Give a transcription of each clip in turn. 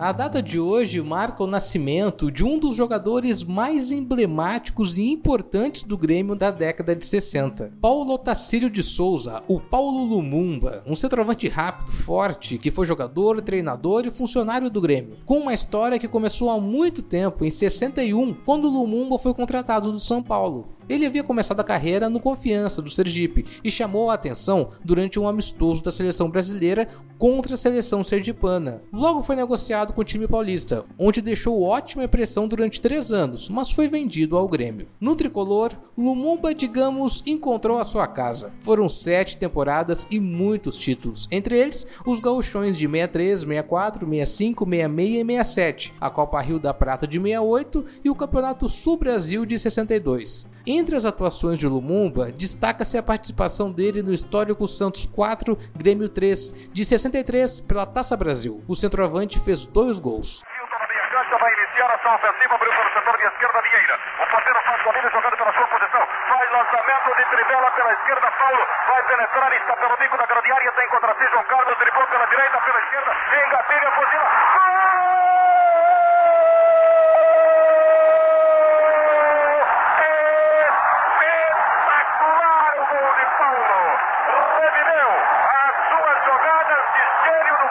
A data de hoje marca o nascimento de um dos jogadores mais emblemáticos e importantes do Grêmio da década de 60. Paulo Otacílio de Souza, o Paulo Lumumba, um centroavante rápido, forte, que foi jogador, treinador e funcionário do Grêmio. Com uma história que começou há muito tempo, em 61, quando Lumumba foi contratado do São Paulo. Ele havia começado a carreira no Confiança do Sergipe e chamou a atenção durante um amistoso da seleção brasileira contra a seleção sergipana. Logo foi negociado com o time paulista, onde deixou ótima impressão durante três anos, mas foi vendido ao Grêmio. No tricolor, Lumumba, digamos, encontrou a sua casa. Foram sete temporadas e muitos títulos, entre eles os gauchões de 63, 64, 65, 66 e 67, a Copa Rio da Prata de 68 e o Campeonato Sul Brasil de 62. Entre as atuações de Lumumba, destaca-se a participação dele no histórico Santos 4, Grêmio 3, de 63 pela Taça Brasil. O centroavante fez dois gols. Vai penetrar, está pelo bico da grande área. Tem contra si João Carlos, driblou pela direita, pela esquerda. Engatilha, fuzila.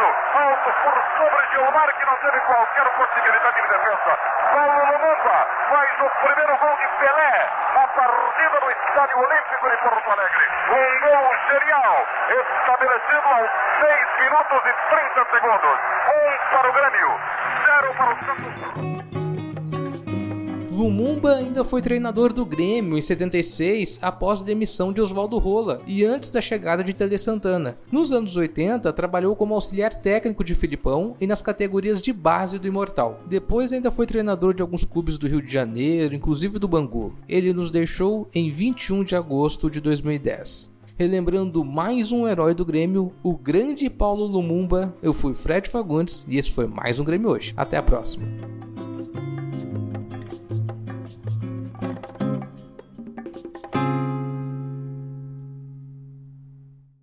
esquerdo, alto por sobre Gilmar, que não teve qualquer possibilidade de defesa. Paulo Lumumba faz o primeiro gol de Pelé na partida do Estádio Olímpico de Porto Alegre. Um gol genial, estabelecido aos 6 minutos e 30 segundos. Um para o Grêmio, zero para o Santos. Lumumba ainda foi treinador do Grêmio em 76 após a demissão de Oswaldo Rola e antes da chegada de Tele Santana. Nos anos 80, trabalhou como auxiliar técnico de Filipão e nas categorias de base do Imortal. Depois ainda foi treinador de alguns clubes do Rio de Janeiro, inclusive do Bangu. Ele nos deixou em 21 de agosto de 2010 relembrando mais um herói do Grêmio, o grande Paulo Lumumba. Eu fui Fred Fagundes e esse foi mais um Grêmio hoje. Até a próxima.